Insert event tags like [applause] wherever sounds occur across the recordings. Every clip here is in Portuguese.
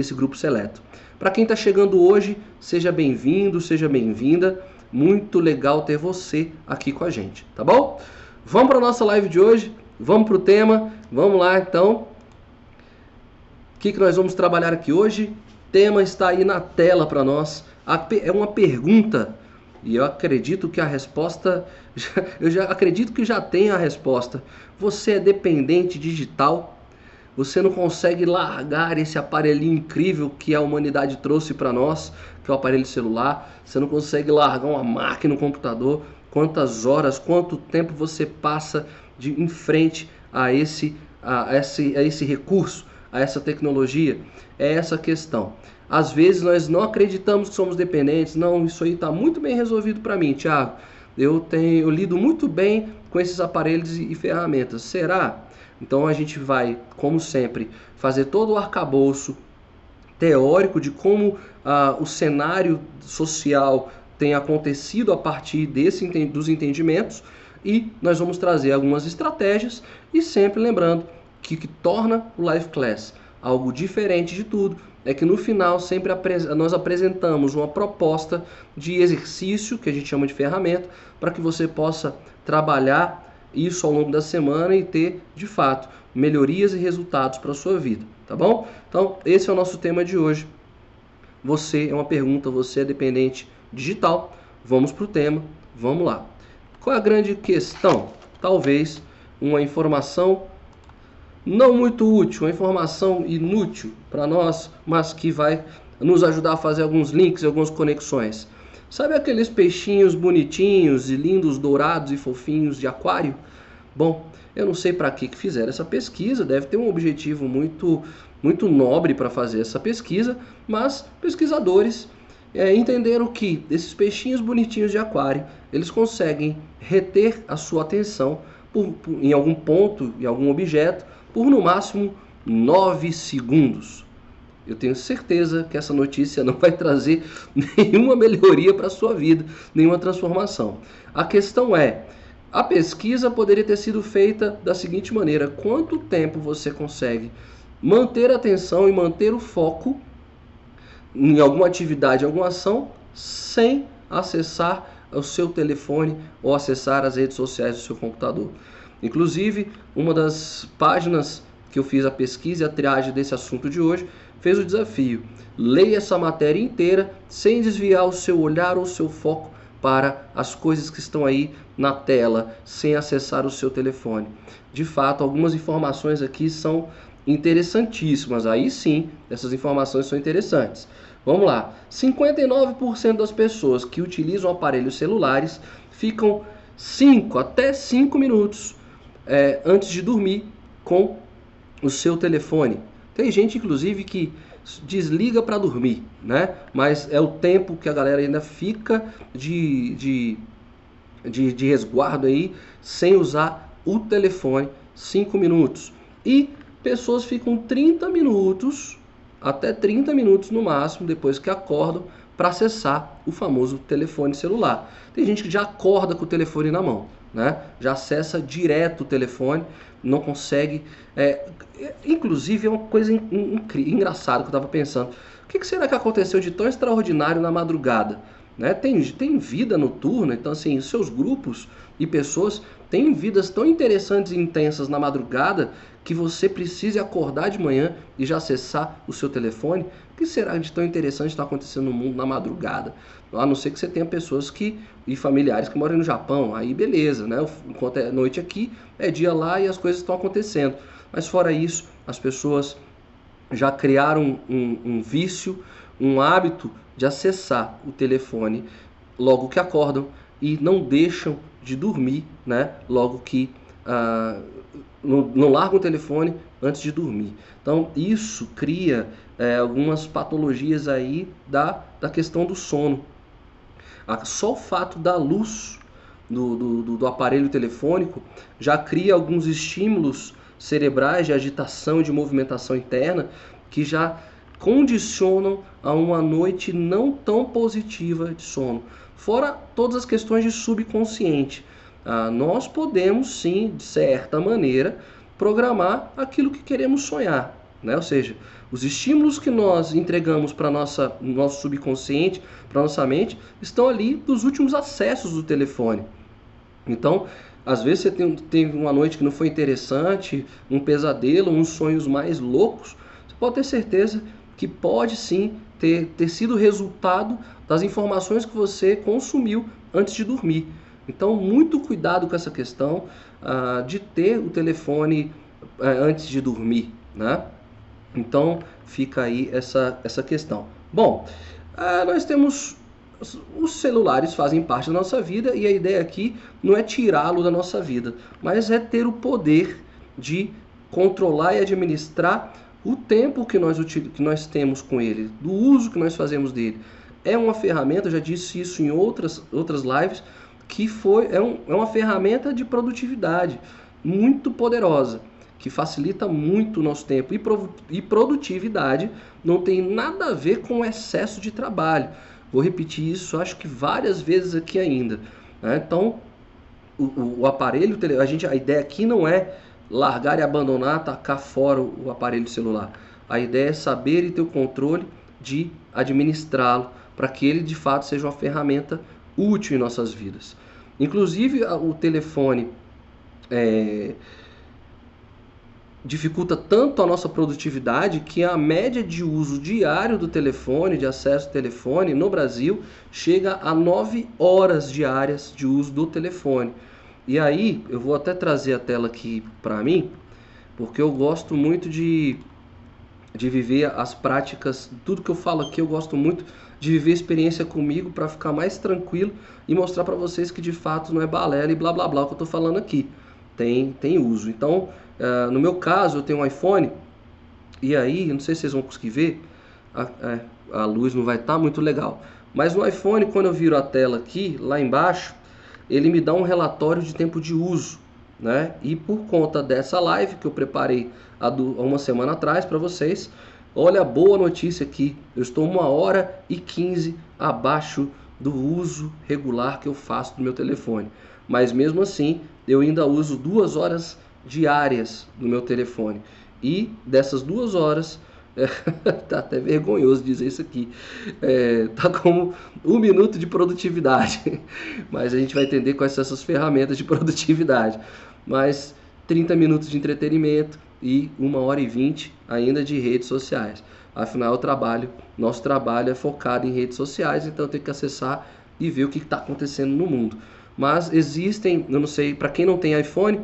esse grupo seleto. Para quem está chegando hoje, seja bem-vindo, seja bem-vinda. Muito legal ter você aqui com a gente, tá bom? Vamos para a nossa live de hoje, vamos para o tema, vamos lá então. O que, que nós vamos trabalhar aqui hoje? O tema está aí na tela para nós. É uma pergunta e eu acredito que a resposta, [laughs] eu já acredito que já tem a resposta. Você é dependente digital? Você não consegue largar esse aparelhinho incrível que a humanidade trouxe para nós, que é o aparelho celular. Você não consegue largar uma máquina, um computador. Quantas horas, quanto tempo você passa de em frente a esse, a esse, a esse recurso, a essa tecnologia? É essa questão. Às vezes nós não acreditamos que somos dependentes. Não, isso aí está muito bem resolvido para mim, Tiago. Eu tenho eu lido muito bem com esses aparelhos e, e ferramentas. Será? Então a gente vai, como sempre, fazer todo o arcabouço teórico de como ah, o cenário social tem acontecido a partir desse, dos entendimentos e nós vamos trazer algumas estratégias e sempre lembrando que o que torna o Life Class algo diferente de tudo é que no final sempre nós apresentamos uma proposta de exercício, que a gente chama de ferramenta, para que você possa trabalhar isso ao longo da semana e ter, de fato, melhorias e resultados para a sua vida, tá bom? Então, esse é o nosso tema de hoje. Você é uma pergunta, você é dependente digital? Vamos para o tema, vamos lá. Qual é a grande questão? Talvez uma informação não muito útil, uma informação inútil para nós, mas que vai nos ajudar a fazer alguns links algumas conexões. Sabe aqueles peixinhos bonitinhos e lindos, dourados e fofinhos de aquário? Bom, eu não sei para que, fizeram essa pesquisa, deve ter um objetivo muito, muito nobre para fazer essa pesquisa, mas pesquisadores é, entenderam que esses peixinhos bonitinhos de aquário, eles conseguem reter a sua atenção por, por, em algum ponto, em algum objeto, por no máximo 9 segundos. Eu tenho certeza que essa notícia [laughs] não vai trazer nenhuma melhoria para a sua vida, nenhuma transformação. A questão é, a pesquisa poderia ter sido feita da seguinte maneira: quanto tempo você consegue manter a atenção e manter o foco em alguma atividade, alguma ação, sem acessar o seu telefone ou acessar as redes sociais do seu computador. Inclusive, uma das páginas que eu fiz a pesquisa e a triagem desse assunto de hoje fez o desafio. Leia essa matéria inteira sem desviar o seu olhar ou o seu foco para as coisas que estão aí na tela, sem acessar o seu telefone. De fato, algumas informações aqui são interessantíssimas. Aí sim, essas informações são interessantes. Vamos lá. 59% das pessoas que utilizam aparelhos celulares ficam 5 até 5 minutos é, antes de dormir com o seu telefone. Tem gente, inclusive, que desliga para dormir, né? Mas é o tempo que a galera ainda fica de, de, de, de resguardo aí, sem usar o telefone, 5 minutos. E pessoas ficam 30 minutos, até 30 minutos no máximo, depois que acordam, para acessar o famoso telefone celular. Tem gente que já acorda com o telefone na mão né? já acessa direto o telefone, não consegue. É, inclusive, é uma coisa engraçada que eu estava pensando. O que, que, será que aconteceu de tão extraordinário na madrugada? Né? Tem, tem vida noturna, então, assim, seus grupos e pessoas têm vidas tão interessantes e intensas na madrugada que você precise acordar de manhã e já acessar o seu telefone. O que será de tão interessante está acontecendo no mundo na madrugada? A não ser que você tenha pessoas que e familiares que moram no Japão, aí beleza, né? Enquanto é noite aqui, é dia lá e as coisas estão acontecendo. Mas fora isso, as pessoas já criaram um, um vício, um hábito de acessar o telefone logo que acordam e não deixam de dormir, né? Logo que ah, não, não largam o telefone antes de dormir. Então isso cria é, algumas patologias aí da, da questão do sono. Só o fato da luz do, do, do aparelho telefônico já cria alguns estímulos cerebrais de agitação e de movimentação interna que já condicionam a uma noite não tão positiva de sono. Fora todas as questões de subconsciente. Ah, nós podemos sim, de certa maneira, programar aquilo que queremos sonhar. Né? Ou seja, os estímulos que nós entregamos para nossa nosso subconsciente, para nossa mente, estão ali dos últimos acessos do telefone. Então, às vezes você tem, teve uma noite que não foi interessante, um pesadelo, uns sonhos mais loucos, você pode ter certeza que pode sim ter, ter sido resultado das informações que você consumiu antes de dormir. Então, muito cuidado com essa questão uh, de ter o telefone uh, antes de dormir, né? Então, fica aí essa, essa questão. Bom, uh, nós temos os celulares fazem parte da nossa vida e a ideia aqui não é tirá-lo da nossa vida, mas é ter o poder de controlar e administrar o tempo que nós, que nós temos com ele, do uso que nós fazemos dele. É uma ferramenta, eu já disse isso em outras, outras lives, que foi, é, um, é uma ferramenta de produtividade muito poderosa, que facilita muito o nosso tempo. E, e produtividade não tem nada a ver com excesso de trabalho. Vou repetir isso, acho que várias vezes aqui ainda. Né? Então, o, o, aparelho, a, gente, a ideia aqui não é largar e abandonar, tacar fora o, o aparelho celular. A ideia é saber e ter o controle de administrá-lo para que ele de fato seja uma ferramenta útil em nossas vidas. Inclusive, o telefone é, dificulta tanto a nossa produtividade que a média de uso diário do telefone, de acesso ao telefone no Brasil, chega a 9 horas diárias de uso do telefone. E aí, eu vou até trazer a tela aqui para mim, porque eu gosto muito de, de viver as práticas, tudo que eu falo aqui eu gosto muito de viver a experiência comigo para ficar mais tranquilo e mostrar para vocês que de fato não é balela e blá blá blá o que eu estou falando aqui. Tem, tem uso. Então, Uh, no meu caso, eu tenho um iPhone, e aí, não sei se vocês vão conseguir ver, a, é, a luz não vai estar tá muito legal. Mas no iPhone, quando eu viro a tela aqui, lá embaixo, ele me dá um relatório de tempo de uso. Né? E por conta dessa live que eu preparei há, uma semana atrás para vocês, olha a boa notícia aqui. Eu estou uma hora e 15 abaixo do uso regular que eu faço do meu telefone. Mas mesmo assim, eu ainda uso duas horas diárias no meu telefone. E dessas duas horas, é, [laughs] tá até vergonhoso dizer isso aqui, é, tá como um minuto de produtividade. [laughs] Mas a gente vai entender quais são essas ferramentas de [laughs] produtividade. Mas 30 minutos de entretenimento e uma hora e 20 ainda de redes sociais. Afinal, o trabalho, nosso trabalho é focado em redes sociais, então tem que acessar e ver o que está acontecendo no mundo. Mas existem, eu não sei, para quem não tem iPhone,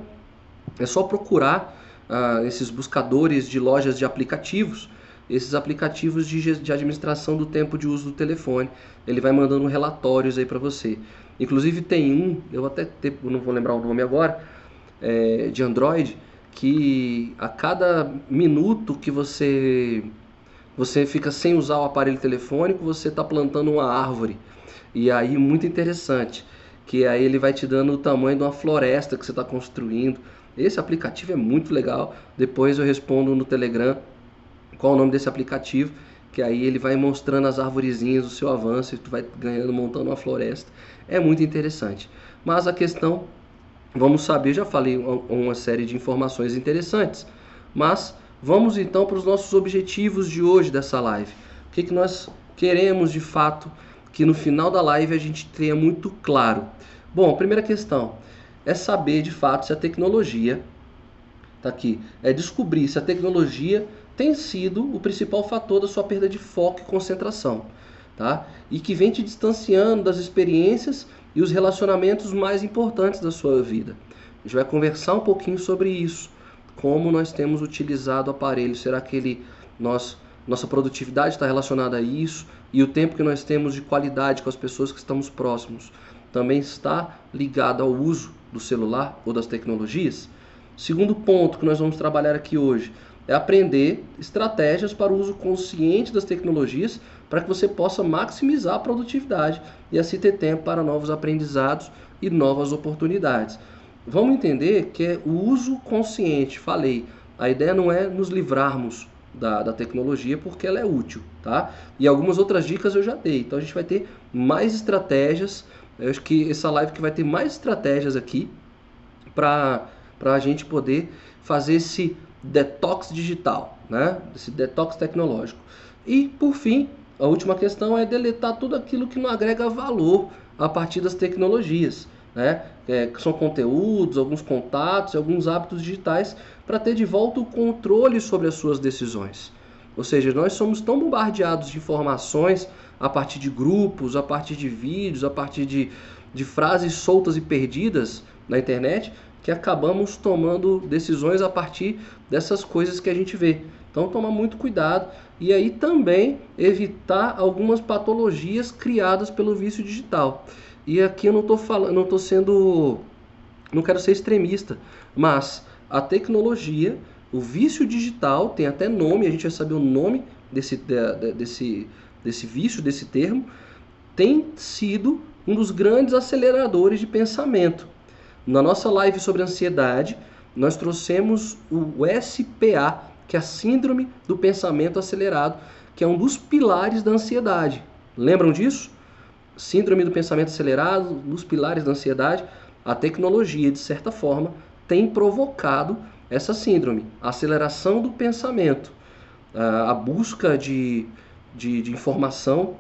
é só procurar uh, esses buscadores de lojas de aplicativos, esses aplicativos de, de administração do tempo de uso do telefone. Ele vai mandando relatórios aí para você. Inclusive tem um, eu até não vou lembrar o nome agora, é, de Android, que a cada minuto que você você fica sem usar o aparelho telefônico, você está plantando uma árvore. E aí muito interessante, que aí ele vai te dando o tamanho de uma floresta que você está construindo. Esse aplicativo é muito legal. Depois eu respondo no Telegram qual o nome desse aplicativo, que aí ele vai mostrando as arvorezinhas, o seu avanço, e tu vai ganhando, montando uma floresta. É muito interessante. Mas a questão, vamos saber, já falei uma série de informações interessantes, mas vamos então para os nossos objetivos de hoje dessa live. O que, que nós queremos de fato que no final da live a gente tenha muito claro. Bom, primeira questão, é saber de fato se a tecnologia, tá aqui, é descobrir se a tecnologia tem sido o principal fator da sua perda de foco e concentração, tá? E que vem te distanciando das experiências e os relacionamentos mais importantes da sua vida. A gente vai conversar um pouquinho sobre isso, como nós temos utilizado o aparelho, será que ele nós nossa produtividade está relacionada a isso e o tempo que nós temos de qualidade com as pessoas que estamos próximos também está ligado ao uso do celular ou das tecnologias. Segundo ponto que nós vamos trabalhar aqui hoje é aprender estratégias para o uso consciente das tecnologias para que você possa maximizar a produtividade e assim ter tempo para novos aprendizados e novas oportunidades. Vamos entender que é o uso consciente, falei, a ideia não é nos livrarmos da, da tecnologia porque ela é útil, tá? E algumas outras dicas eu já dei, então a gente vai ter mais estratégias eu acho que essa live que vai ter mais estratégias aqui para a gente poder fazer esse detox digital, né? Desse detox tecnológico. E por fim, a última questão é deletar tudo aquilo que não agrega valor a partir das tecnologias, né? É, que são conteúdos, alguns contatos, alguns hábitos digitais, para ter de volta o controle sobre as suas decisões. Ou seja, nós somos tão bombardeados de informações a partir de grupos, a partir de vídeos, a partir de, de frases soltas e perdidas na internet, que acabamos tomando decisões a partir dessas coisas que a gente vê. Então, tomar muito cuidado e aí também evitar algumas patologias criadas pelo vício digital. E aqui eu não estou falando, não estou sendo, não quero ser extremista, mas a tecnologia, o vício digital tem até nome, a gente vai saber o nome desse, desse, desse vício, desse termo, tem sido um dos grandes aceleradores de pensamento. Na nossa live sobre ansiedade, nós trouxemos o SPA, que é a Síndrome do Pensamento Acelerado, que é um dos pilares da ansiedade. Lembram disso? Síndrome do pensamento acelerado, dos pilares da ansiedade. A tecnologia, de certa forma, tem provocado essa síndrome, a aceleração do pensamento, a busca de, de, de informação,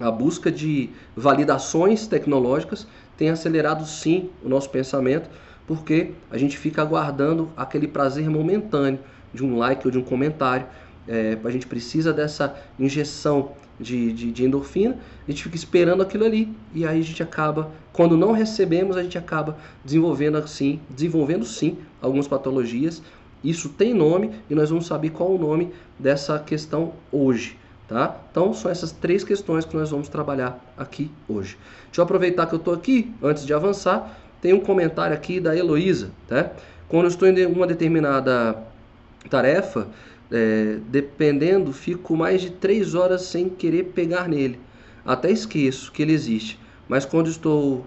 a busca de validações tecnológicas tem acelerado sim o nosso pensamento, porque a gente fica aguardando aquele prazer momentâneo de um like ou de um comentário. É, a gente precisa dessa injeção de, de, de, endorfina, a gente fica esperando aquilo ali e aí a gente acaba, quando não recebemos, a gente acaba desenvolvendo assim, desenvolvendo sim algumas patologias. Isso tem nome e nós vamos saber qual o nome dessa questão hoje. Tá? Então são essas três questões que nós vamos trabalhar aqui hoje. Deixa eu aproveitar que eu estou aqui, antes de avançar, tem um comentário aqui da Heloísa. Tá? Quando eu estou em uma determinada tarefa, é, dependendo, fico mais de três horas sem querer pegar nele. Até esqueço que ele existe. Mas quando estou,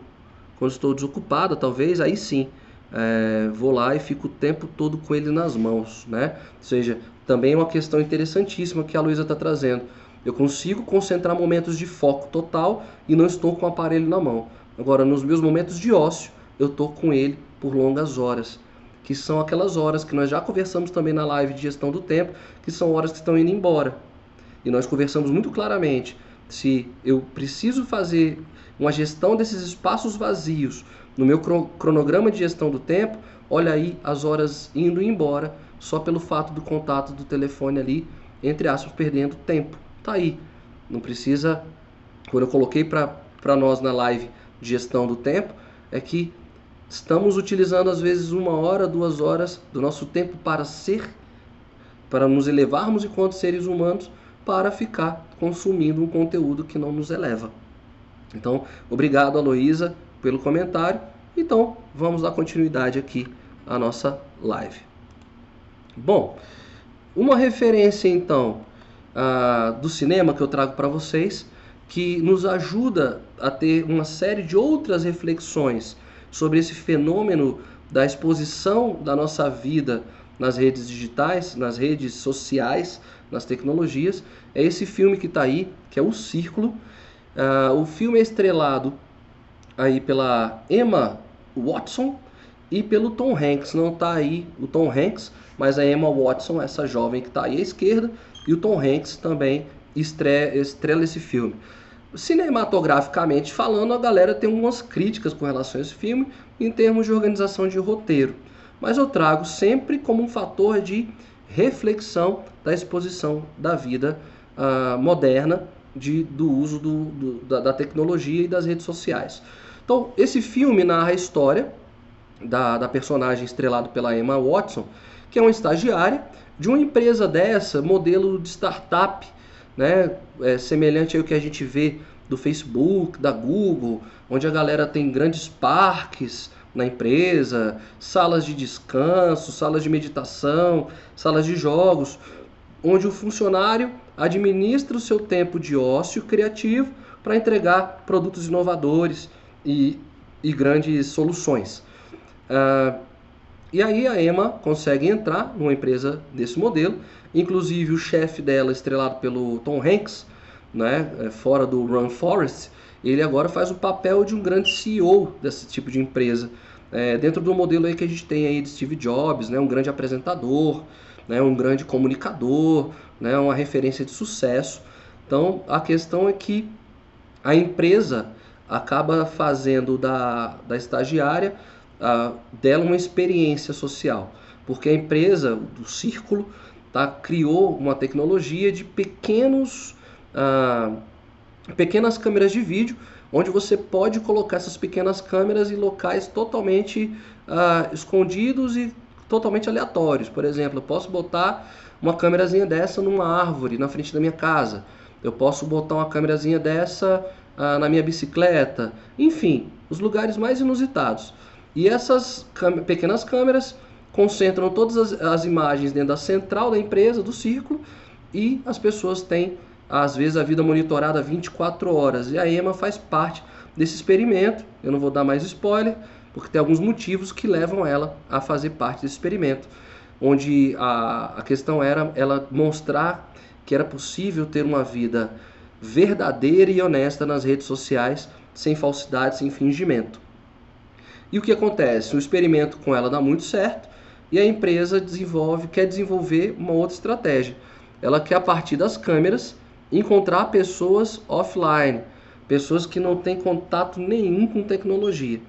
quando estou desocupado, talvez, aí sim, é, vou lá e fico o tempo todo com ele nas mãos, né? Ou seja, também é uma questão interessantíssima que a Luísa está trazendo. Eu consigo concentrar momentos de foco total e não estou com o aparelho na mão. Agora, nos meus momentos de ócio, eu estou com ele por longas horas que são aquelas horas que nós já conversamos também na live de gestão do tempo, que são horas que estão indo embora. E nós conversamos muito claramente se eu preciso fazer uma gestão desses espaços vazios no meu cronograma de gestão do tempo, olha aí as horas indo embora só pelo fato do contato do telefone ali, entre aspas, perdendo tempo. Tá aí. Não precisa. Quando eu coloquei para nós na live de gestão do tempo, é que Estamos utilizando às vezes uma hora, duas horas do nosso tempo para ser, para nos elevarmos enquanto seres humanos, para ficar consumindo um conteúdo que não nos eleva. Então, obrigado, Aloísa, pelo comentário. Então, vamos dar continuidade aqui à nossa live. Bom, uma referência então uh, do cinema que eu trago para vocês, que nos ajuda a ter uma série de outras reflexões sobre esse fenômeno da exposição da nossa vida nas redes digitais, nas redes sociais, nas tecnologias, é esse filme que está aí, que é O Círculo. Uh, o filme é estrelado aí pela Emma Watson e pelo Tom Hanks. Não está aí o Tom Hanks, mas a Emma Watson, essa jovem que está aí à esquerda, e o Tom Hanks também estrela, estrela esse filme. Cinematograficamente falando, a galera tem algumas críticas com relação a esse filme em termos de organização de roteiro, mas eu trago sempre como um fator de reflexão da exposição da vida uh, moderna de, do uso do, do, da, da, tecnologia e das redes sociais. Então, esse filme narra a história da, da personagem estrelado pela Emma Watson, que é uma estagiária de uma empresa dessa, modelo de startup, né, é, semelhante ao que a gente vê do Facebook, da Google, onde a galera tem grandes parques na empresa, salas de descanso, salas de meditação, salas de jogos, onde o funcionário administra o seu tempo de ócio criativo para entregar produtos inovadores e, e grandes soluções. Uh, e aí a Emma consegue entrar numa empresa desse modelo Inclusive o chefe dela, estrelado pelo Tom Hanks, né, é, fora do Run Forest, ele agora faz o papel de um grande CEO desse tipo de empresa. é, dentro do modelo aí que a gente tem aí de Steve Jobs, né, um grande apresentador, né, um grande comunicador, né, uma referência de sucesso. Então a questão é que a empresa acaba fazendo da, da estagiária dela uma experiência social, porque a empresa do Círculo tá, criou uma tecnologia de pequenos, uh, pequenas câmeras de vídeo, onde você pode colocar essas pequenas câmeras em locais totalmente uh, escondidos e totalmente aleatórios. Por exemplo, eu posso botar uma câmerazinha dessa numa árvore na frente da minha casa. Eu posso botar uma câmerazinha dessa uh, na minha bicicleta. Enfim, os lugares mais inusitados. E essas pequenas câmeras concentram todas as, as, imagens dentro da central da empresa, do círculo, e as pessoas têm, às vezes, a vida monitorada 24 horas. E a EMA faz parte desse experimento. Eu não vou dar mais spoiler, porque tem alguns motivos que levam ela a fazer parte desse experimento, onde a, a questão era ela mostrar que era possível ter uma vida verdadeira e honesta nas redes sociais, sem falsidade, sem fingimento. E o que acontece? O experimento com ela dá muito certo e a empresa desenvolve, quer desenvolver uma outra estratégia. Ela quer, a partir das câmeras, encontrar pessoas offline, pessoas que não têm contato nenhum com tecnologia.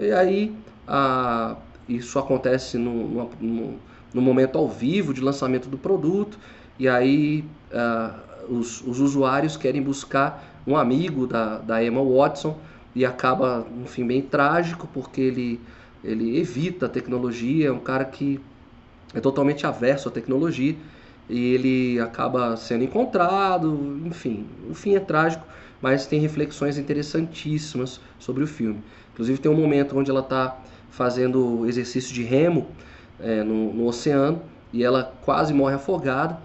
E aí, a, isso acontece no, no, no, momento ao vivo de lançamento do produto, e aí a, os, os usuários querem buscar um amigo da, da Emma Watson. E acaba um fim bem trágico porque ele, ele evita a tecnologia, é um cara que é totalmente averso à tecnologia e ele acaba sendo encontrado, enfim, o fim é trágico, mas tem reflexões interessantíssimas sobre o filme. Inclusive tem um momento onde ela está fazendo exercício de remo é, no, no oceano e ela quase morre afogada.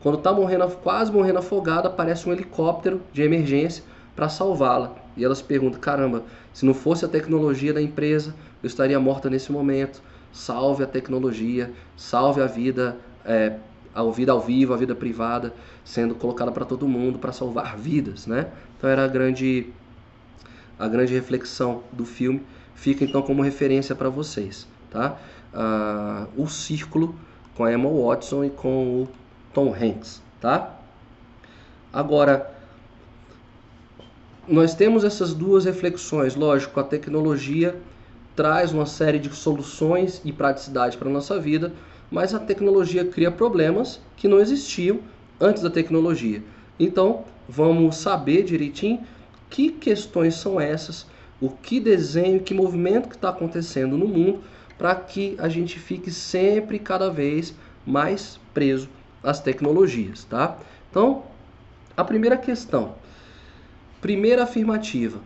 Quando está morrendo, quase morrendo afogada, aparece um helicóptero de emergência para salvá-la. E ela se pergunta: caramba, se não fosse a tecnologia da empresa, eu estaria morta nesse momento. Salve a tecnologia, salve a vida, é, a vida ao vivo, a vida privada, sendo colocada para todo mundo para salvar vidas, né? Então era a grande, a grande reflexão do filme. Fica então como referência para vocês, tá? Ah, o Círculo com a Emma Watson e com o Tom Hanks, tá? Agora, nós temos essas duas reflexões. Lógico, a tecnologia traz uma série de soluções e praticidade para nossa vida, mas a tecnologia cria problemas que não existiam antes da tecnologia. Então, vamos saber direitinho que questões são essas, o que desenho, que movimento que está acontecendo no mundo, para que a gente fique sempre cada vez mais preso às tecnologias, tá? Então, a primeira questão, Primeira afirmativa: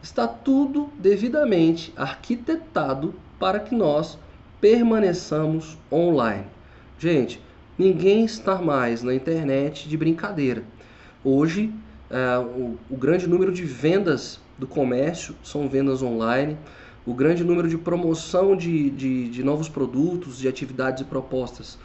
está tudo devidamente arquitetado para que nós permaneçamos online. Gente, ninguém está mais na internet de brincadeira. Hoje, é, o, o grande número de vendas do comércio são vendas online. O grande número de promoção de, de, de novos produtos, de atividades e propostas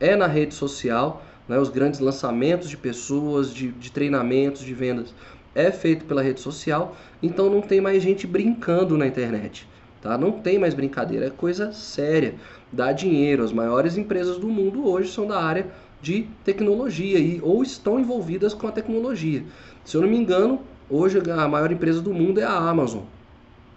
é na rede social. Né? Os grandes lançamentos de pessoas, de, de treinamentos, de vendas é feito pela rede social, então não tem mais gente brincando na internet. Tá? Não tem mais brincadeira, é coisa séria. Dá dinheiro. As maiores empresas do mundo hoje são da área de tecnologia e ou estão envolvidas com a tecnologia. Se eu não me engano, hoje a maior empresa do mundo é a Amazon.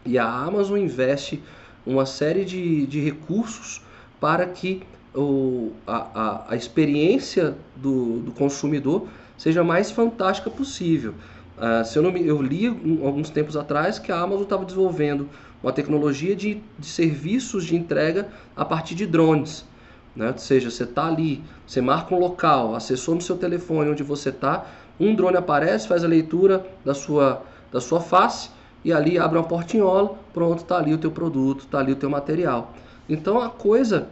E a Amazon investe uma série de, de recursos para que o, a, a, a experiência do, do consumidor seja mais fantástica possível. Uh, se eu, não me, eu li alguns tempos atrás que a Amazon estava desenvolvendo uma tecnologia de, de, serviços de entrega a partir de drones. Né? Ou seja, você está ali, você marca um local, acessou no seu telefone onde você está, um drone aparece, faz a leitura da sua, da sua face e ali abre uma portinhola, pronto, está ali o teu produto, está ali o teu material. Então a coisa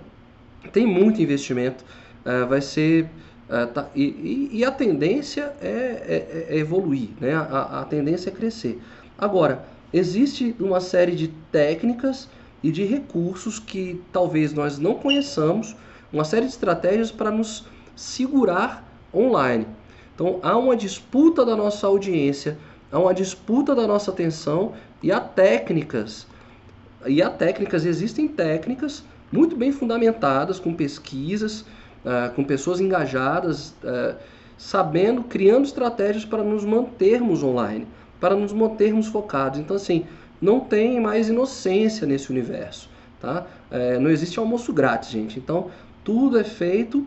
tem muito investimento, uh, vai ser Uh, tá, e, e, e, a tendência é, é, é evoluir, né? A, a, tendência é crescer. Agora, existe uma série de técnicas e de recursos que talvez nós não conheçamos, uma série de estratégias para nos segurar online. Então, há uma disputa da nossa audiência, há uma disputa da nossa atenção e há técnicas e há técnicas, existem técnicas muito bem fundamentadas, com pesquisas, uh, com pessoas engajadas, uh, sabendo, criando estratégias para nos mantermos online, para nos mantermos focados. Então, assim, não tem mais inocência nesse universo, tá? É, não existe almoço grátis, gente. Então, tudo é feito,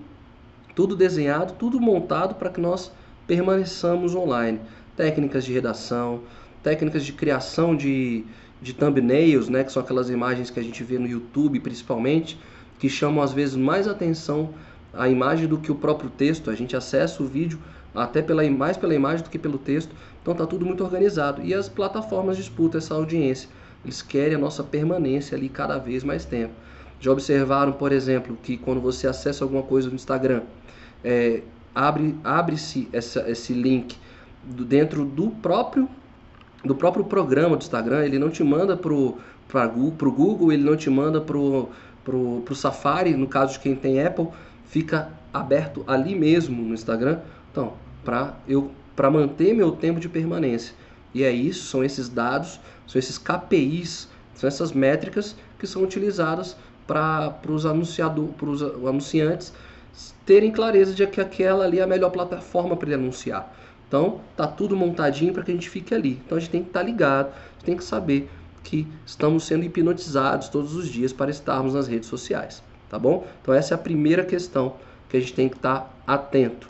tudo desenhado, tudo montado para que nós permaneçamos online. Técnicas de redação, técnicas de criação de, de thumbnails, né, que são aquelas imagens que a gente vê no YouTube principalmente, que chamam às vezes mais atenção a imagem do que o próprio texto. A gente acessa o vídeo até pela, mais pela imagem do que pelo texto. Então está tudo muito organizado. E as plataformas disputam essa audiência. Eles querem a nossa permanência ali cada vez mais tempo. Já observaram, por exemplo, que quando você acessa alguma coisa no Instagram, é, abre, abre-se esse link do, dentro do próprio do próprio programa do Instagram, ele não te manda pro, pra, pro Google, ele não te manda pro, pro, pro Safari, no caso de quem tem Apple, fica aberto ali mesmo no Instagram. Então, para eu para manter meu tempo de permanência. E é isso, são esses dados, são esses KPIs, são essas métricas que são utilizadas para os anunciantes terem clareza de que aquela ali é a melhor plataforma para ele anunciar. Então, tá tudo montadinho para que a gente fique ali. Então a gente tem que estar tá ligado, a gente tem que saber que estamos sendo hipnotizados todos os dias para estarmos nas redes sociais tá bom? Então essa é a primeira questão que a gente tem que estar tá atento.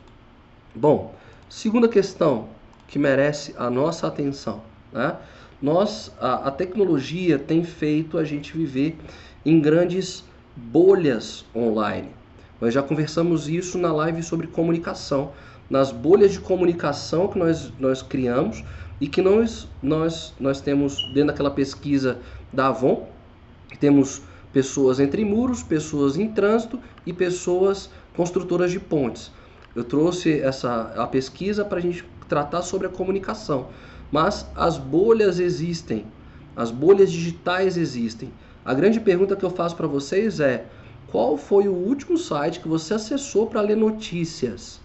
Bom, segunda questão que merece a nossa atenção, né? Nós, a, a tecnologia tem feito a gente viver em grandes bolhas online. Nós já conversamos isso na live sobre comunicação, nas bolhas de comunicação que nós, nós criamos e que nós, nós, nós temos dentro daquela pesquisa da Avon, temos pessoas entre muros, pessoas em trânsito e pessoas construtoras de pontes. Eu trouxe essa a pesquisa para a gente tratar sobre a comunicação, mas as bolhas existem, as bolhas digitais existem. A grande pergunta que eu faço para vocês é: qual foi o último site que você acessou para ler notícias?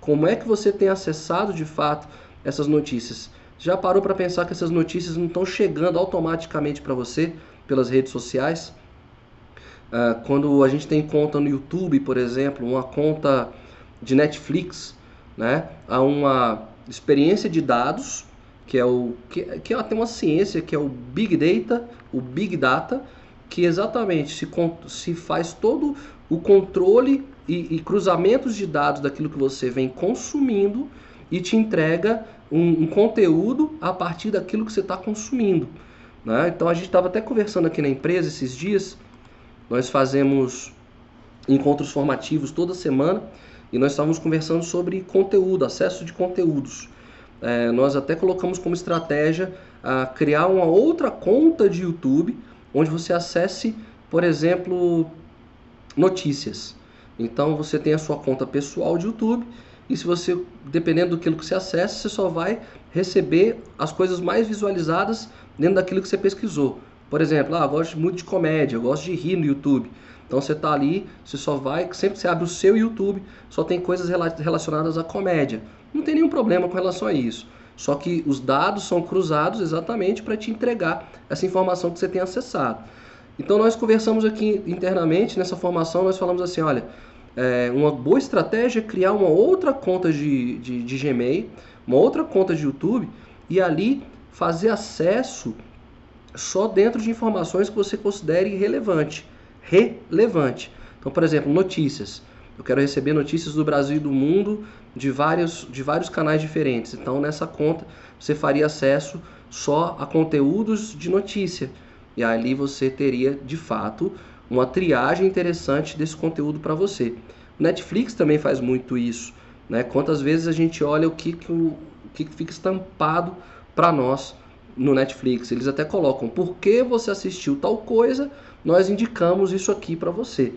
Como é que você tem acessado de fato essas notícias? Já parou para pensar que essas notícias não estão chegando automaticamente para você? pelas redes sociais. Uh, quando a gente tem conta no YouTube, por exemplo, uma conta de Netflix, né, há uma experiência de dados que é o que, que ela tem uma ciência que é o Big Data, o Big Data, que exatamente se, se faz todo o controle e, e cruzamentos de dados daquilo que você vem consumindo e te entrega um, um conteúdo a partir daquilo que você está consumindo. Né? Então a gente estava até conversando aqui na empresa esses dias. Nós fazemos encontros formativos toda semana e nós estávamos conversando sobre conteúdo, acesso de conteúdos. É, nós até colocamos como estratégia a criar uma outra conta de YouTube onde você acesse, por exemplo, notícias. Então você tem a sua conta pessoal de YouTube e se você, dependendo do que você acessa, você só vai receber as coisas mais visualizadas dentro daquilo que você pesquisou. Por exemplo, ah, gosto muito de comédia, gosto de rir no YouTube. Então você está ali, você só vai, sempre que você abre o seu YouTube, só tem coisas relacionadas à comédia. Não tem nenhum problema com relação a isso. Só que os dados são cruzados exatamente para te entregar essa informação que você tem acessado. Então nós conversamos aqui internamente nessa formação, nós falamos assim, olha, é, uma boa estratégia é criar uma outra conta de, de, de Gmail, uma outra conta de YouTube e ali fazer acesso só dentro de informações que você considere relevante. Relevante. Então, por exemplo, notícias. Eu quero receber notícias do Brasil e do mundo de vários, de vários canais diferentes. Então, nessa conta, você faria acesso só a conteúdos de notícia. E ali você teria, de fato, uma triagem interessante desse conteúdo para você. O Netflix também faz muito isso. Né? Quantas vezes a gente olha o que, que, o, o que fica estampado para nós no Netflix. Eles até colocam por que você assistiu tal coisa, nós indicamos isso aqui para você.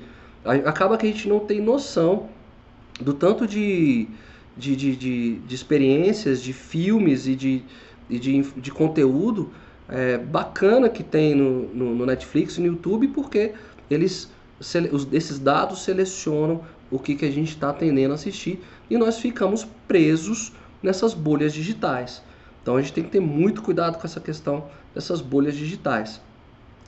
Acaba que a gente não tem noção do tanto de, de, de, de, de experiências, de filmes e de, e de, de conteúdo é, bacana que tem no, no, no Netflix e no YouTube, porque eles esses dados selecionam o que, que a gente está tendendo a assistir e nós ficamos presos nessas bolhas digitais. Então a gente tem que ter muito cuidado com essa questão dessas bolhas digitais.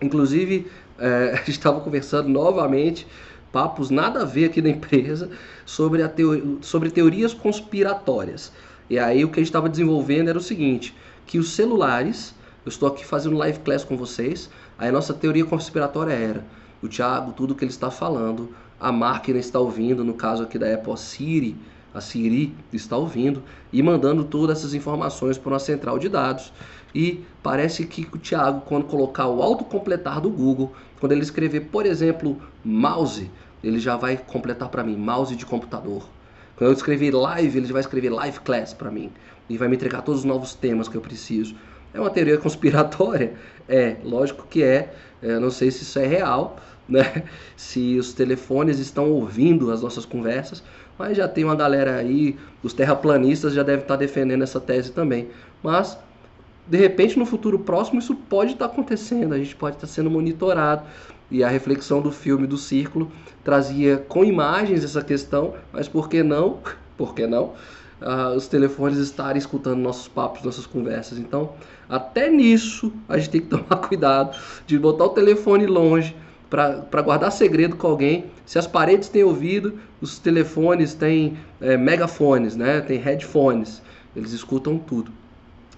Inclusive, é, [laughs] a gente estava conversando novamente, papos nada a ver aqui na empresa, sobre, a teo sobre teorias conspiratórias. E aí o que a gente estava desenvolvendo era o seguinte, que os celulares, eu estou aqui fazendo live class com vocês, aí a nossa teoria conspiratória era, o Thiago, tudo que ele está falando, a máquina está ouvindo, no caso aqui da Apple Siri, a Siri está ouvindo e mandando todas essas informações para uma central de dados. E parece que o Thiago, quando colocar o autocompletar do Google, quando ele escrever, por exemplo, mouse, ele já vai completar para mim, mouse de computador. Quando eu escrever live, ele já vai escrever live class para mim. E vai me entregar todos os novos temas que eu preciso. É uma teoria [laughs] conspiratória? É, lógico que é. é não sei se isso é real, [laughs] né? Se os telefones estão ouvindo as nossas conversas, mas já tem uma galera aí, os terraplanistas já devem estar defendendo essa tese também. Mas de repente no futuro próximo isso pode estar acontecendo, a gente pode estar sendo monitorado. E a reflexão do filme do Círculo trazia com imagens essa questão, mas por que não? [laughs] Por que não? Uh, os telefones estarem escutando nossos papos, nossas conversas. Então, até nisso a gente tem que tomar [laughs] cuidado de botar o telefone longe para guardar segredo com alguém. Se as paredes têm ouvido, os telefones têm é, megafones, né? tem headphones, eles escutam tudo.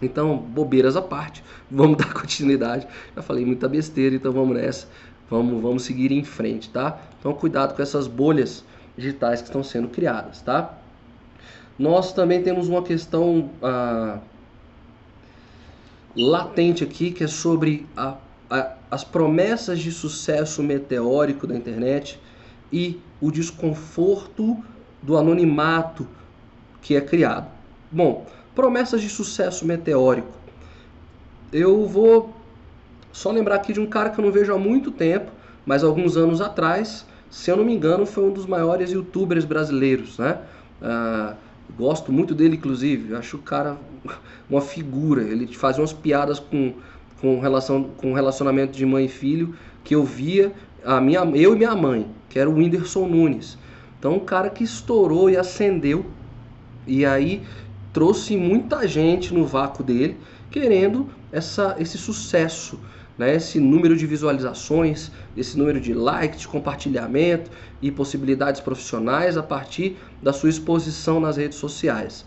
Então, bobeiras à parte, [laughs] vamos dar continuidade. Já falei muita besteira, então vamos nessa. Vamos, vamos seguir em frente, tá? Então, cuidado com essas bolhas digitais que estão sendo criadas, tá? Nós também temos uma questão ah, latente aqui, que é sobre a, a, as promessas de sucesso meteórico da internet e o desconforto do anonimato que é criado. Bom, promessas de sucesso meteórico. Eu vou só lembrar aqui de um cara que eu não vejo há muito tempo, mas alguns anos atrás, se eu não me engano, foi um dos maiores youtubers brasileiros, né? Ah, gosto muito dele, inclusive. Acho o cara [laughs] uma figura. Ele fazia umas piadas com, com, relação, com relacionamento de mãe e filho que eu via a minha, eu e minha mãe, que era o Whindersson Nunes. Então, um cara que estourou e acendeu. E aí trouxe muita gente no vácuo dele, querendo essa, esse sucesso, né? esse número de visualizações, esse número de likes, de compartilhamento e possibilidades profissionais a partir da sua exposição nas redes sociais.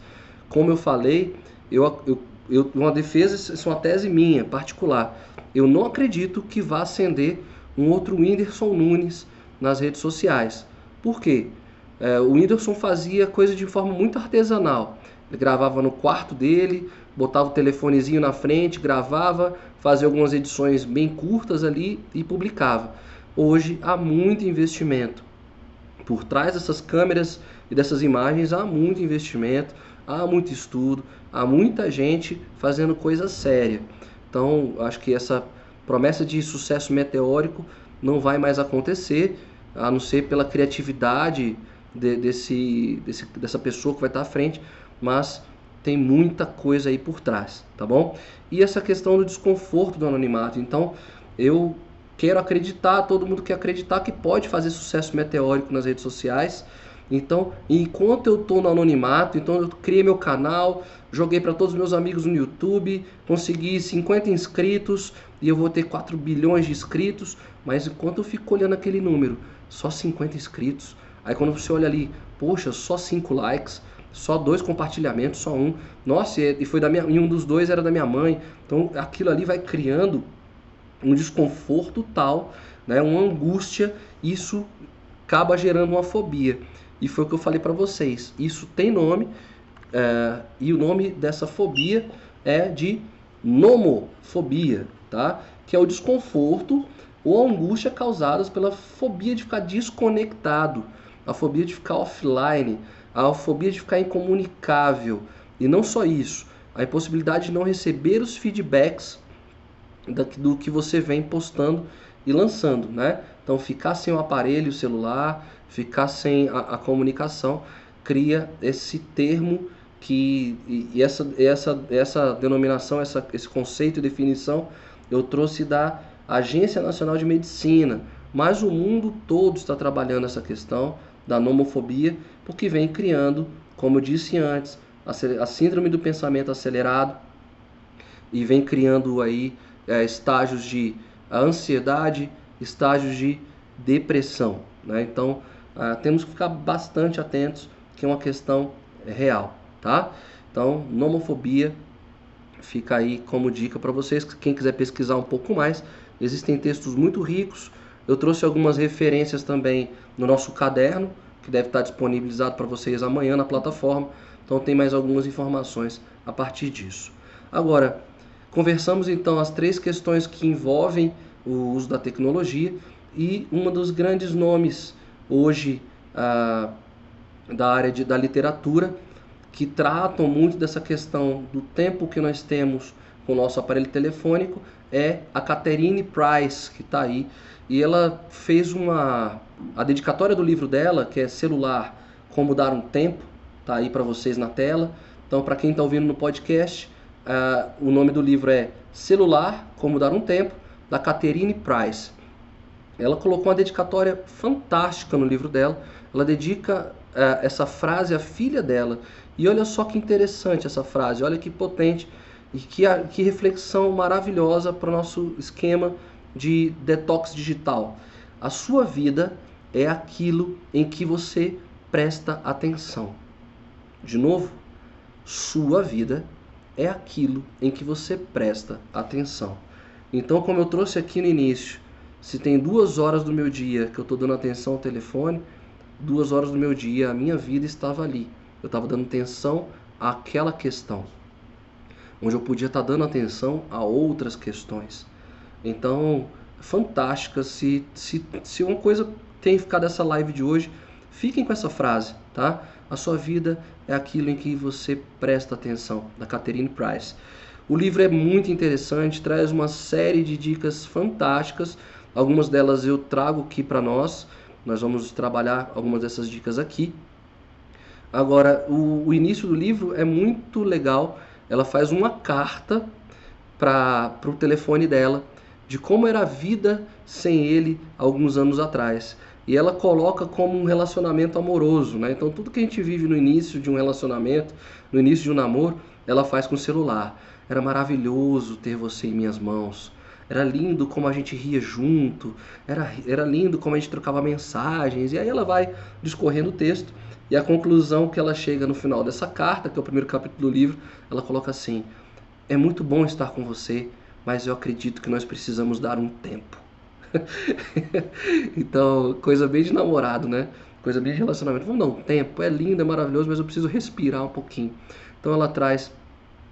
Como eu falei, eu, eu, eu uma defesa, isso é uma tese minha, particular. Eu não acredito que vá acender um outro Whindersson Nunes nas redes sociais. Por quê? É, o Whindersson fazia coisa de forma muito artesanal. Ele gravava no quarto dele, botava o telefonezinho na frente, gravava, fazia algumas edições bem curtas ali e publicava. Hoje há muito investimento. Por trás dessas câmeras e dessas imagens há muito investimento, há muito estudo, há muita gente fazendo coisa séria. Então, acho que essa promessa de sucesso meteórico não vai mais acontecer, a não ser pela criatividade de, desse, desse, dessa pessoa que vai estar à frente, mas tem muita coisa aí por trás, tá bom? E essa questão do desconforto do anonimato. Então, eu quero acreditar, todo mundo quer acreditar que pode fazer sucesso meteórico nas redes sociais. Então, enquanto eu estou no anonimato, então eu criei meu canal, joguei para todos os meus amigos no YouTube, consegui 50 inscritos e eu vou ter 4 bilhões de inscritos, mas enquanto eu fico olhando aquele número, só 50 inscritos, aí quando você olha ali, poxa, só 5 likes, só dois compartilhamentos, só um. Nossa, e foi da minha, e um dos dois era da minha mãe. Então aquilo ali vai criando um desconforto tal, né, uma angústia, isso acaba gerando uma fobia. E foi o que eu falei para vocês. Isso tem nome, é, e o nome dessa fobia é de nomofobia, tá? Que é o desconforto ou angústia causadas pela fobia de ficar desconectado, a fobia de ficar offline, a fobia de ficar incomunicável. E não só isso, a impossibilidade de não receber os feedbacks do que você vem postando e lançando, né? Então ficar sem o aparelho celular, ficar sem a, a comunicação, cria esse termo que e, e essa, essa, essa denominação, essa, esse conceito e definição eu trouxe da Agência Nacional de Medicina, mas o mundo todo está trabalhando essa questão da nomofobia, porque vem criando, como eu disse antes, a síndrome do pensamento acelerado e vem criando aí é, estágios de ansiedade, estágios de depressão. Né? Então, ah, temos que ficar bastante atentos, que é uma questão real, tá? Então, nomofobia fica aí como dica para vocês. Quem quiser pesquisar um pouco mais, existem textos muito ricos. Eu trouxe algumas referências também no nosso caderno, que deve estar disponibilizado para vocês amanhã na plataforma. Então, tem mais algumas informações a partir disso. Agora, conversamos então as três questões que envolvem o uso da tecnologia e um dos grandes nomes hoje ah, da área de, da literatura que tratam muito dessa questão do tempo que nós temos com o nosso aparelho telefônico é a Catherine Price, que está aí. E ela fez uma. A dedicatória do livro dela, que é Celular Como Dar um Tempo, está aí para vocês na tela. Então, para quem está ouvindo no podcast, uh, o nome do livro é Celular Como Dar um Tempo, da Catherine Price. Ela colocou uma dedicatória fantástica no livro dela. Ela dedica uh, essa frase à filha dela. E olha só que interessante essa frase, olha que potente e que, que reflexão maravilhosa para o nosso esquema de detox digital. A sua vida é aquilo em que você presta atenção. De novo, sua vida é aquilo em que você presta atenção. Então, como eu trouxe aqui no início, se tem duas horas do meu dia que eu estou dando atenção ao telefone, duas horas do meu dia a minha vida estava ali. Eu estava dando atenção àquela questão, onde eu podia estar tá dando atenção a outras questões. Então, fantástica. Se, se, se uma coisa tem ficado dessa live de hoje, fiquem com essa frase, tá? A sua vida é aquilo em que você presta atenção, da Catherine Price. O livro é muito interessante, traz uma série de dicas fantásticas. Algumas delas eu trago aqui para nós. Nós vamos trabalhar algumas dessas dicas aqui. Agora, o, o início do livro é muito legal. Ela faz uma carta para o telefone dela de como era a vida sem ele alguns anos atrás. E ela coloca como um relacionamento amoroso, né? Então tudo que a gente vive no início de um relacionamento, no início de um namoro, ela faz com o celular. Era maravilhoso ter você em minhas mãos. Era lindo como a gente ria junto. Era, era lindo como a gente trocava mensagens. E aí ela vai discorrendo o texto. E a conclusão que ela chega no final dessa carta, que é o primeiro capítulo do livro, ela coloca assim: É muito bom estar com você, mas eu acredito que nós precisamos dar um tempo. [laughs] então, coisa bem de namorado, né? Coisa bem de relacionamento. Vamos dar um tempo, é lindo, é maravilhoso, mas eu preciso respirar um pouquinho. Então ela traz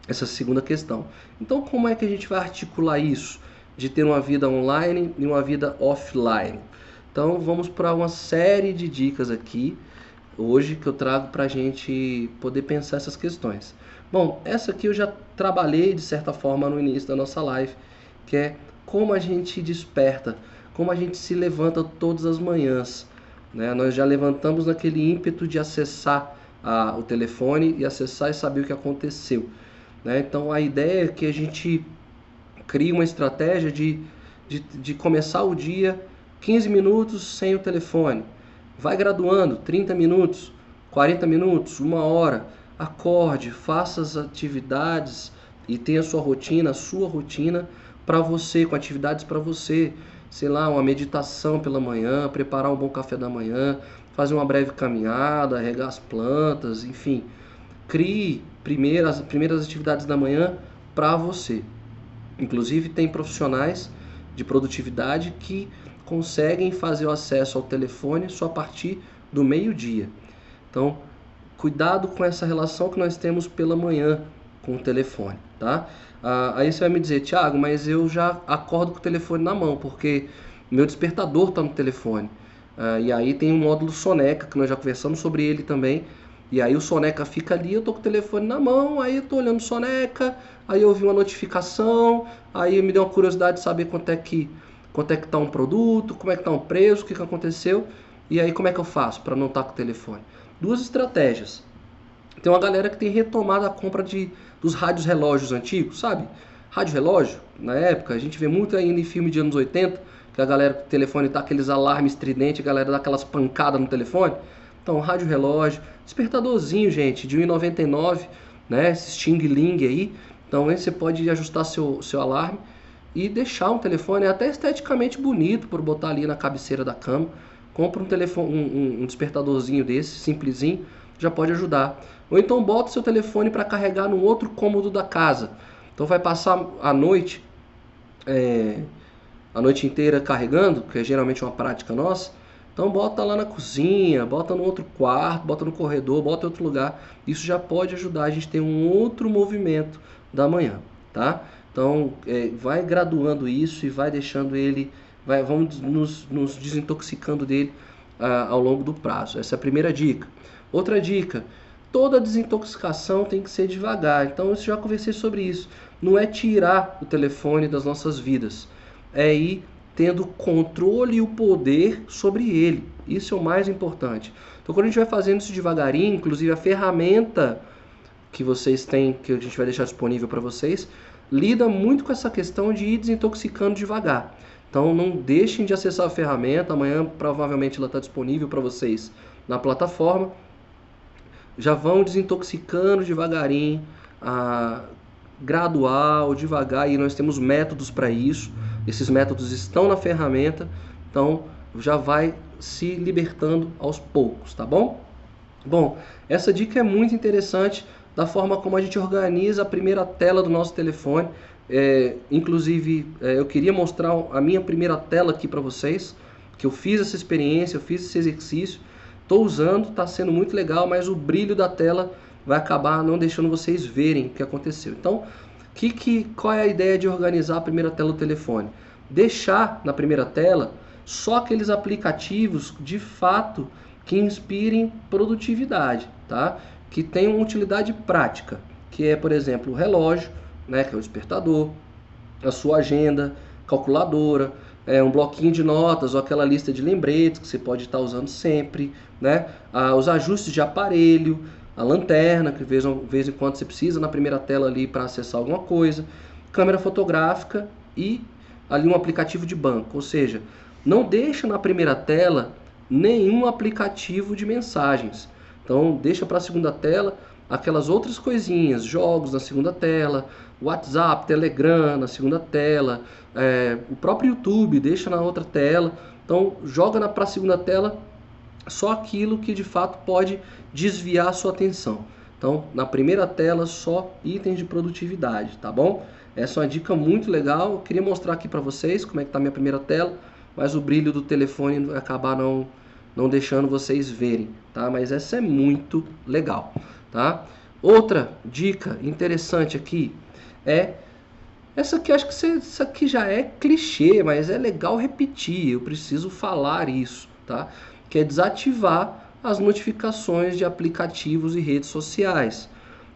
essa segunda questão. Então, como é que a gente vai articular isso? De ter uma vida online e uma vida offline. Então, vamos para uma série de dicas aqui hoje que eu trago para a gente poder pensar essas questões. Bom, essa aqui eu já trabalhei de certa forma no início da nossa live, que é como a gente desperta, como a gente se levanta todas as manhãs. Né? Nós já levantamos naquele ímpeto de acessar a, o telefone e acessar e saber o que aconteceu. Né? Então a ideia é que a gente crie uma estratégia de, de, de começar o dia 15 minutos sem o telefone. Vai graduando, 30 minutos, 40 minutos, uma hora. Acorde, faça as atividades e tenha a sua rotina, a sua rotina para você, com atividades para você. Sei lá, uma meditação pela manhã, preparar um bom café da manhã, fazer uma breve caminhada, regar as plantas, enfim. Crie primeiras, primeiras atividades da manhã para você. Inclusive, tem profissionais de produtividade que conseguem fazer o acesso ao telefone só a partir do meio-dia. Então, cuidado com essa relação que nós temos pela manhã com o telefone, tá? Ah, aí você vai me dizer, Thiago, mas eu já acordo com o telefone na mão, porque meu despertador está no telefone. Ah, e aí tem um módulo Soneca, que nós já conversamos sobre ele também. E aí o Soneca fica ali, eu tô com o telefone na mão, aí eu tô olhando Soneca, aí eu vi uma notificação, aí me deu uma curiosidade de saber quanto é que quanto é que tá um produto, como é que tá um preço, o que, que aconteceu, e aí como é que eu faço para não estar tá com o telefone. Duas estratégias. Tem uma galera que tem retomado a compra de dos rádios relógios antigos, sabe? Rádio relógio, na época, a gente vê muito ainda em filme de anos 80, que a galera com o telefone tá aqueles alarmes estridentes, a galera dá aquelas pancadas no telefone. Então, rádio relógio, despertadorzinho, gente, de 1,99, né? Esse Sting Ling aí. Então, aí você pode ajustar seu, seu alarme e deixar um telefone até esteticamente bonito por botar ali na cabeceira da cama. Compra um telefone, um, um despertadorzinho desse, simplesinho, já pode ajudar. Ou então bota seu telefone para carregar no outro cômodo da casa. Então vai passar a noite, é, a noite inteira carregando, que é geralmente uma prática nossa. Então bota lá na cozinha, bota no outro quarto, bota no corredor, bota em outro lugar. Isso já pode ajudar a gente ter um outro movimento da manhã, tá? Então é, vai graduando isso e vai deixando ele, vai, vamos nos, nos desintoxicando dele ah, ao longo do prazo. Essa é a primeira dica. Outra dica, toda desintoxicação tem que ser devagar. Então eu já conversei sobre isso. Não é tirar o telefone das nossas vidas, é ir tendo controle e o poder sobre ele. Isso é o mais importante. Então quando a gente vai fazendo isso devagarinho, inclusive a ferramenta que vocês têm, que a gente vai deixar disponível para vocês, lida muito com essa questão de ir desintoxicando devagar. Então não deixem de acessar a ferramenta, amanhã provavelmente ela está disponível para vocês na plataforma já vão desintoxicando devagarinho, a, gradual, devagar, e nós temos métodos para isso. Esses métodos estão na ferramenta, então já vai se libertando aos poucos, tá bom? Bom, essa dica é muito interessante da forma como a gente organiza a primeira tela do nosso telefone. É, inclusive, é, eu queria mostrar a minha primeira tela aqui para vocês, que eu fiz essa experiência, eu fiz esse exercício Estou usando, está sendo muito legal, mas o brilho da tela vai acabar não deixando vocês verem o que aconteceu. Então, que, que, qual é a ideia de organizar a primeira tela do telefone? Deixar na primeira tela só aqueles aplicativos de fato que inspirem produtividade, tá? que tenham utilidade prática, que é, por exemplo, o relógio, né, que é o despertador, a sua agenda, calculadora, é, um bloquinho de notas ou aquela lista de lembretes que você pode estar usando sempre, né? Os ajustes de aparelho, a lanterna, que vez, vez em quando você precisa na primeira tela ali para acessar alguma coisa, câmera fotográfica e ali um aplicativo de banco. Ou seja, não deixa na primeira tela nenhum aplicativo de mensagens. Então deixa para a segunda tela aquelas outras coisinhas, jogos na segunda tela, WhatsApp, Telegram na segunda tela, é, o próprio YouTube deixa na outra tela. Então joga para a segunda tela só aquilo que de fato pode desviar a sua atenção. Então na primeira tela só itens de produtividade, tá bom? Essa é uma dica muito legal. Eu queria mostrar aqui para vocês como é que está a minha primeira tela, mas o brilho do telefone vai acabar não não deixando vocês verem, tá? Mas essa é muito legal tá? Outra dica interessante aqui é essa aqui, acho que isso aqui já é clichê, mas é legal repetir, eu preciso falar isso, tá? Que é desativar as notificações de aplicativos e redes sociais.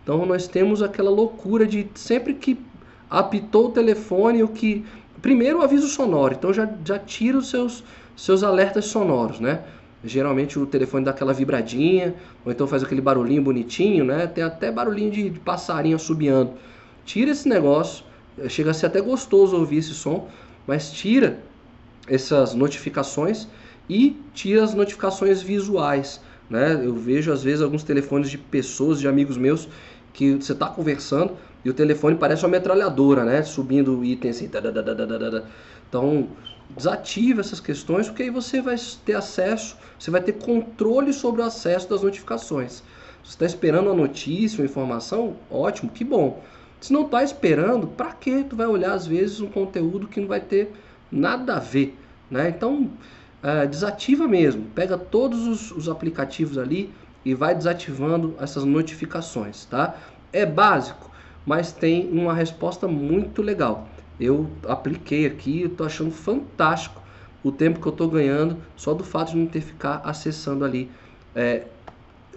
Então nós temos aquela loucura de sempre que apitou o telefone, o que primeiro o aviso sonoro, então já, já tira os seus, seus alertas sonoros, né? Geralmente o telefone dá aquela vibradinha, ou então faz aquele barulhinho bonitinho, né? Tem até barulhinho de, de passarinho assobiando. Tira esse negócio, chega a ser até gostoso ouvir esse som, mas tira essas notificações e tira as notificações visuais. Né? Eu vejo às vezes alguns telefones de pessoas, de amigos meus, que você está conversando e o telefone parece uma metralhadora, né? Subindo itens assim. Então, desativa essas questões, porque aí você vai ter acesso, você vai ter controle sobre o acesso das notificações. Se você está esperando uma notícia, uma informação, ótimo, que bom. Se não está esperando, para que tu vai olhar às vezes um conteúdo que não vai ter nada a ver, né? Então, é, desativa mesmo, pega todos os, os aplicativos ali e vai desativando essas notificações, tá? É básico, mas tem uma resposta muito legal eu apliquei aqui, tô achando fantástico o tempo que eu estou ganhando só do fato de não ter que ficar acessando ali, é,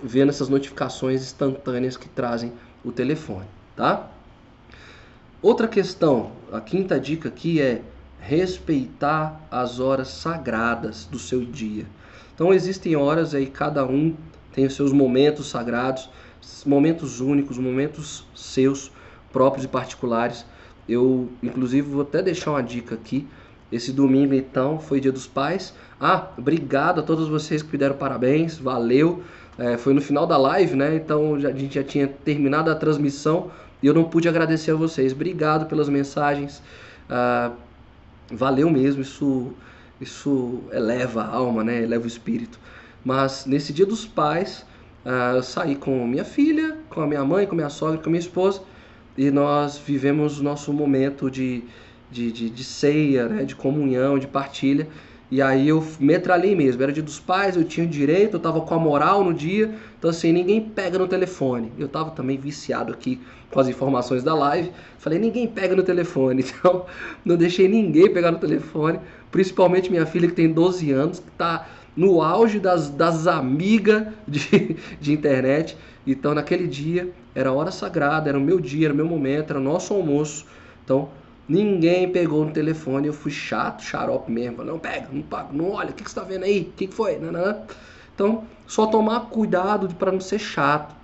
vendo essas notificações instantâneas que trazem o telefone, tá? Outra questão, a quinta dica aqui é respeitar as horas sagradas do seu dia. Então existem horas aí, cada um tem os seus momentos sagrados, momentos únicos, momentos seus próprios e particulares eu, inclusive, vou até deixar uma dica aqui. Esse domingo, então, foi Dia dos Pais. Ah, obrigado a todos vocês que me deram parabéns, valeu. É, foi no final da live, né? Então a gente já tinha terminado a transmissão eu não pude agradecer a vocês. Obrigado pelas mensagens. ah, valeu mesmo, isso, isso eleva a alma, né? eleva o espírito. Mas nesse dia dos pais, ah, eu saí com minha filha, com a minha mãe, com minha sogra, com minha esposa, e nós vivemos o nosso momento de, de, de, de ceia, né? de comunhão, de partilha. E aí eu metralhei mesmo, era dia dos pais, eu tinha direito, eu tava com a moral no dia, então assim, ninguém pega no telefone. Eu tava também viciado aqui com as informações da live, falei, ninguém pega no telefone, [laughs] então não deixei ninguém pegar no telefone, principalmente minha filha que tem 12 anos, que tá no auge das, das amigas [laughs] de, de internet. Então naquele dia era hora sagrada, era o meu dia, era o meu momento, era o nosso almoço. Então Ninguém pegou no telefone, eu fui chato, xarope mesmo. Não pega, não paga, não olha, o que, que você está vendo aí? O que, que foi? Então, só tomar cuidado para não ser chato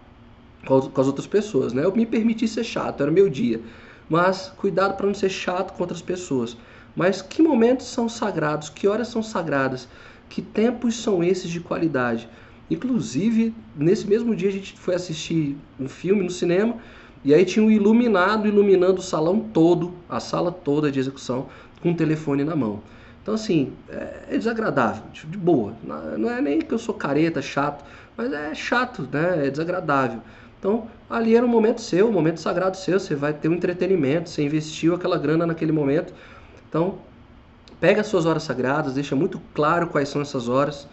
com as outras pessoas, né? Eu me permiti ser chato, era meu dia. Mas cuidado para não ser chato com outras pessoas. Mas que momentos são sagrados? Que horas são sagradas? Que tempos são esses de qualidade? Inclusive, nesse mesmo dia a gente foi assistir um filme no cinema e aí tinha um iluminado iluminando o salão todo, a sala toda de execução, com o telefone na mão. Então, assim, é, é desagradável, de boa. Não é nem que eu sou careta, chato, mas é chato, né? É desagradável. Então, ali era um momento seu, um momento sagrado seu, você vai ter um entretenimento, você investiu aquela grana naquele momento. Então, pega as suas horas sagradas, deixa muito claro quais são essas horas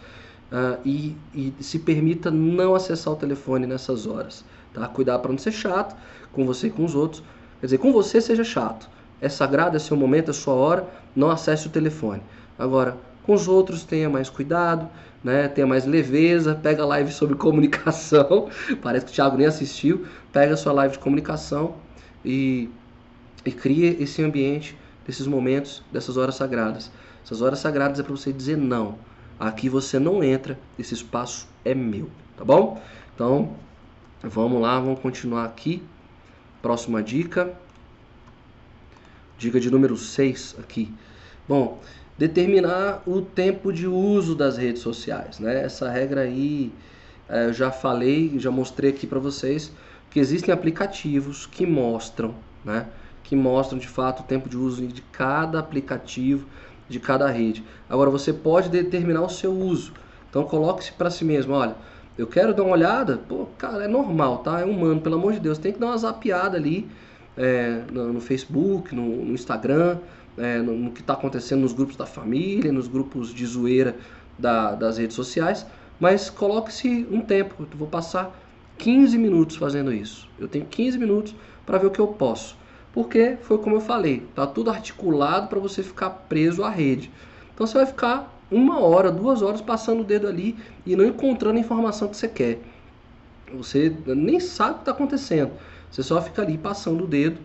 uh, e, e se permita não acessar o telefone nessas horas. Tá? Cuidar para não ser chato com você e com os outros. Quer dizer, com você seja chato. É sagrado, é seu momento, é sua hora, não acesse o telefone. Agora, com os outros tenha mais cuidado, né? tenha mais leveza, pega a live sobre comunicação. [laughs] Parece que o Thiago nem assistiu. Pega a sua live de comunicação e, e cria esse ambiente desses momentos, dessas horas sagradas. Essas horas sagradas é para você dizer não. Aqui você não entra, esse espaço é meu, tá bom? Então, Vamos lá, vamos continuar aqui. Próxima dica. Dica de número 6 aqui. Bom, determinar o tempo de uso das redes sociais, né? Essa regra aí é, eu já falei, já mostrei aqui para vocês que existem aplicativos que mostram, né? Que mostram de fato o tempo de uso de cada aplicativo, de cada rede. Agora você pode determinar o seu uso. Então coloque-se para si mesmo, olha, eu quero dar uma olhada, pô, cara, é normal, tá? É humano, pelo amor de Deus. Tem que dar uma zapiada ali é, no, no, Facebook, no, no Instagram, é, no, no, que está acontecendo nos grupos da família, nos grupos de zoeira da, das redes sociais. Mas coloque-se um tempo, eu vou passar 15 minutos fazendo isso. Eu tenho 15 minutos para ver o que eu posso. Porque foi como eu falei, tá tudo articulado para você ficar preso à rede. Então você vai ficar uma hora, duas horas passando o dedo ali e não encontrando a informação que você quer. Você nem sabe o que está acontecendo. Você só fica ali passando o dedo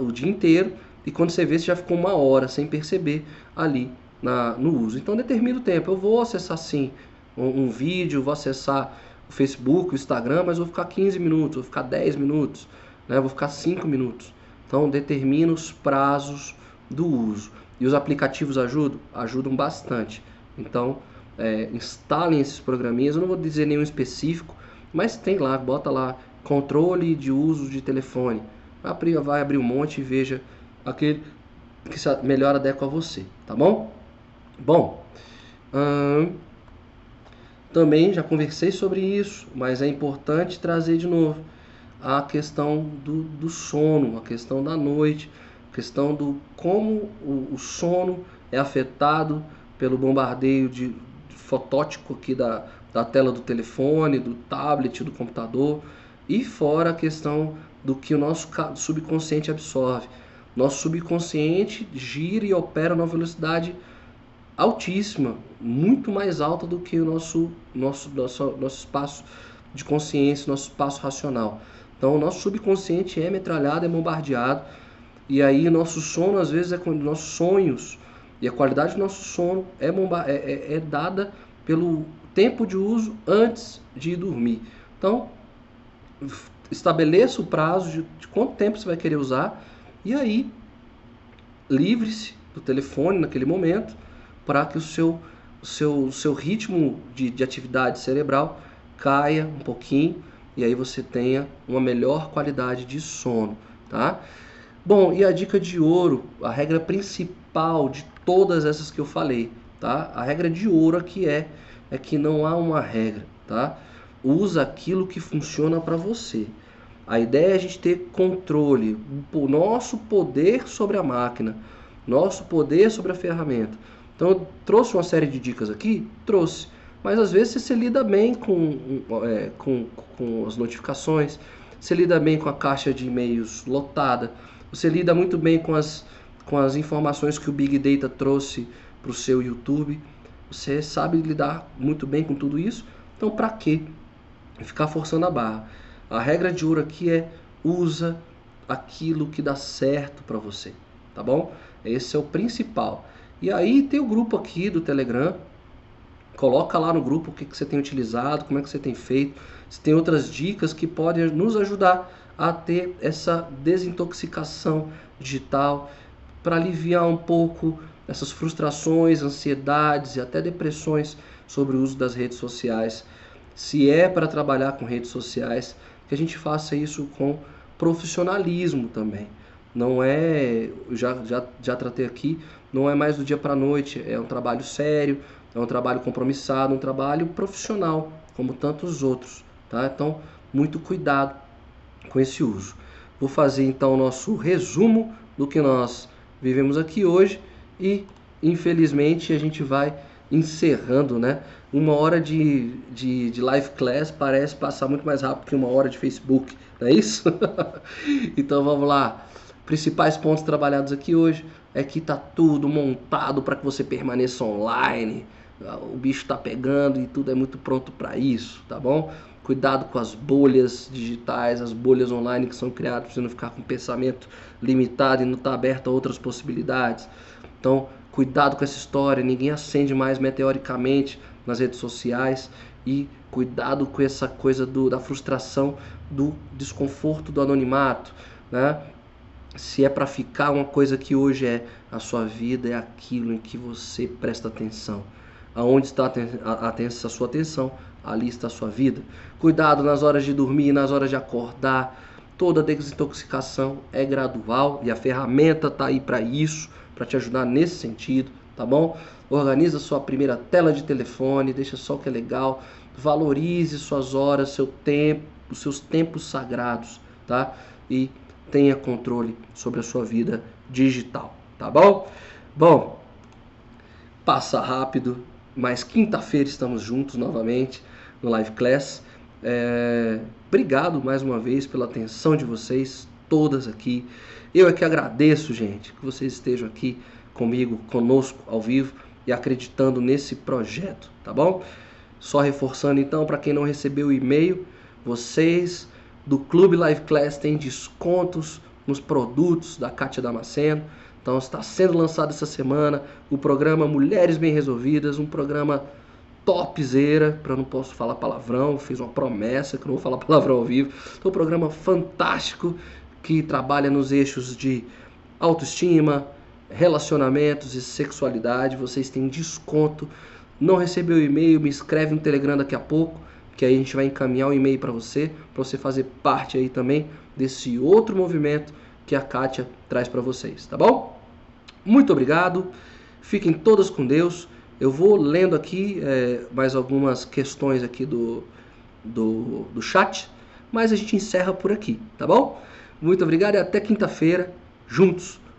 o dia inteiro e quando você vê, você já ficou uma hora sem perceber ali na, no uso. Então determina o tempo. Eu vou acessar sim um, um vídeo, vou acessar o Facebook, o Instagram, mas vou ficar 15 minutos, vou ficar 10 minutos, né? vou ficar 5 minutos. Então determina os prazos do uso. E os aplicativos ajudam? Ajudam bastante. Então, é, instalem esses programinhas. Eu não vou dizer nenhum específico, mas tem lá, bota lá controle de uso de telefone. Vai abrir, um monte e veja aquele que melhor adequa a você, tá bom? Bom, hum, também já conversei sobre isso, mas é importante trazer de novo a questão do, do sono, a questão da noite questão do como o, o sono é afetado pelo bombardeio de, de fotótico aqui da, da tela do telefone, do tablet, do computador, e fora a questão do que o nosso subconsciente absorve. Nosso subconsciente gira e opera numa velocidade altíssima, muito mais alta do que o nosso, nosso, nosso, nosso espaço de consciência, nosso espaço racional. Então, o nosso subconsciente é metralhado, é bombardeado e aí nosso sono às vezes é nossos sonhos e a qualidade do nosso sono é, bomba, é, é, é dada pelo tempo de uso antes de dormir. Então estabeleça o prazo de, de quanto tempo você vai querer usar e aí livre-se do telefone naquele momento para que o seu, o seu, o seu ritmo de, de atividade cerebral caia um pouquinho e aí você tenha uma melhor qualidade de sono, tá? Bom, e a dica de ouro, a regra principal de todas essas que eu falei, tá? A regra de ouro aqui é é que não há uma regra, tá? Usa aquilo que funciona para você. A ideia é a gente ter controle, o nosso poder sobre a máquina, nosso poder sobre a ferramenta. Então, eu trouxe uma série de dicas aqui? Trouxe. Mas às vezes você lida bem com, é, com, com as notificações, você lida bem com a caixa de e-mails lotada, você lida muito bem com as, com as informações que o Big Data trouxe para o seu YouTube. Você sabe lidar muito bem com tudo isso. Então, para que ficar forçando a barra? A regra de ouro aqui é usa aquilo que dá certo para você, tá bom? Esse é o principal. E aí tem o grupo aqui do Telegram. Coloca lá no grupo o que, que você tem utilizado, como é que você tem feito. Se tem outras dicas que podem nos ajudar a ter essa desintoxicação digital para aliviar um pouco essas frustrações, ansiedades e até depressões sobre o uso das redes sociais. Se é para trabalhar com redes sociais, que a gente faça isso com profissionalismo também. Não é, já, já, já tratei aqui, não é mais do dia para a noite, é um trabalho sério, é um trabalho compromissado, um trabalho profissional, como tantos outros. Tá? Então, muito cuidado com esse uso. Vou fazer então o nosso resumo do que nós vivemos aqui hoje e, infelizmente, a gente vai encerrando, né? Uma hora de, de, de live class parece passar muito mais rápido que uma hora de Facebook, não é isso? [laughs] então vamos lá principais pontos trabalhados aqui hoje é que tá tudo montado para que você permaneça online. O bicho está pegando e tudo é muito pronto para isso, tá bom? Cuidado com as bolhas digitais, as bolhas online que são criadas para você não ficar com pensamento limitado e não estar tá aberto a outras possibilidades. Então, cuidado com essa história, ninguém acende mais meteoricamente nas redes sociais e cuidado com essa coisa do, da frustração, do desconforto do anonimato, né? se é para ficar uma coisa que hoje é a sua vida, é aquilo em que você presta atenção. Aonde está a, a, a sua atenção, ali está a sua vida. Cuidado nas horas de dormir, nas horas de acordar. Toda desintoxicação é gradual e a ferramenta está aí para isso, para te ajudar nesse sentido, tá bom? Organiza sua primeira tela de telefone, deixa só o que é legal. Valorize suas horas, seu tempo, os seus tempos sagrados, tá? E tenha controle sobre a sua vida digital, tá bom? Bom, passa rápido, mas quinta-feira estamos juntos novamente no Live Class. É, obrigado mais uma vez pela atenção de vocês, todas aqui. Eu é que agradeço, gente, que vocês estejam aqui comigo, conosco ao vivo e acreditando nesse projeto, tá bom? Só reforçando então, para quem não recebeu o e-mail, vocês do Clube Live Class tem descontos nos produtos da Kátia Damasceno. Então está sendo lançado essa semana o programa Mulheres Bem Resolvidas, um programa topzera, para não posso falar palavrão, fiz uma promessa que não vou falar [laughs] palavrão ao vivo. Então um programa fantástico que trabalha nos eixos de autoestima, relacionamentos e sexualidade. Vocês têm desconto. Não recebeu o e-mail, me escreve no Telegram daqui a pouco que aí a gente vai encaminhar o e-mail para você, para você fazer parte aí também desse outro movimento que a Kátia traz para vocês, tá bom? Muito obrigado, fiquem todas com Deus. Eu vou lendo aqui é, mais algumas questões aqui do, do, do chat, mas a gente encerra por aqui, tá bom? Muito obrigado e até quinta-feira, juntos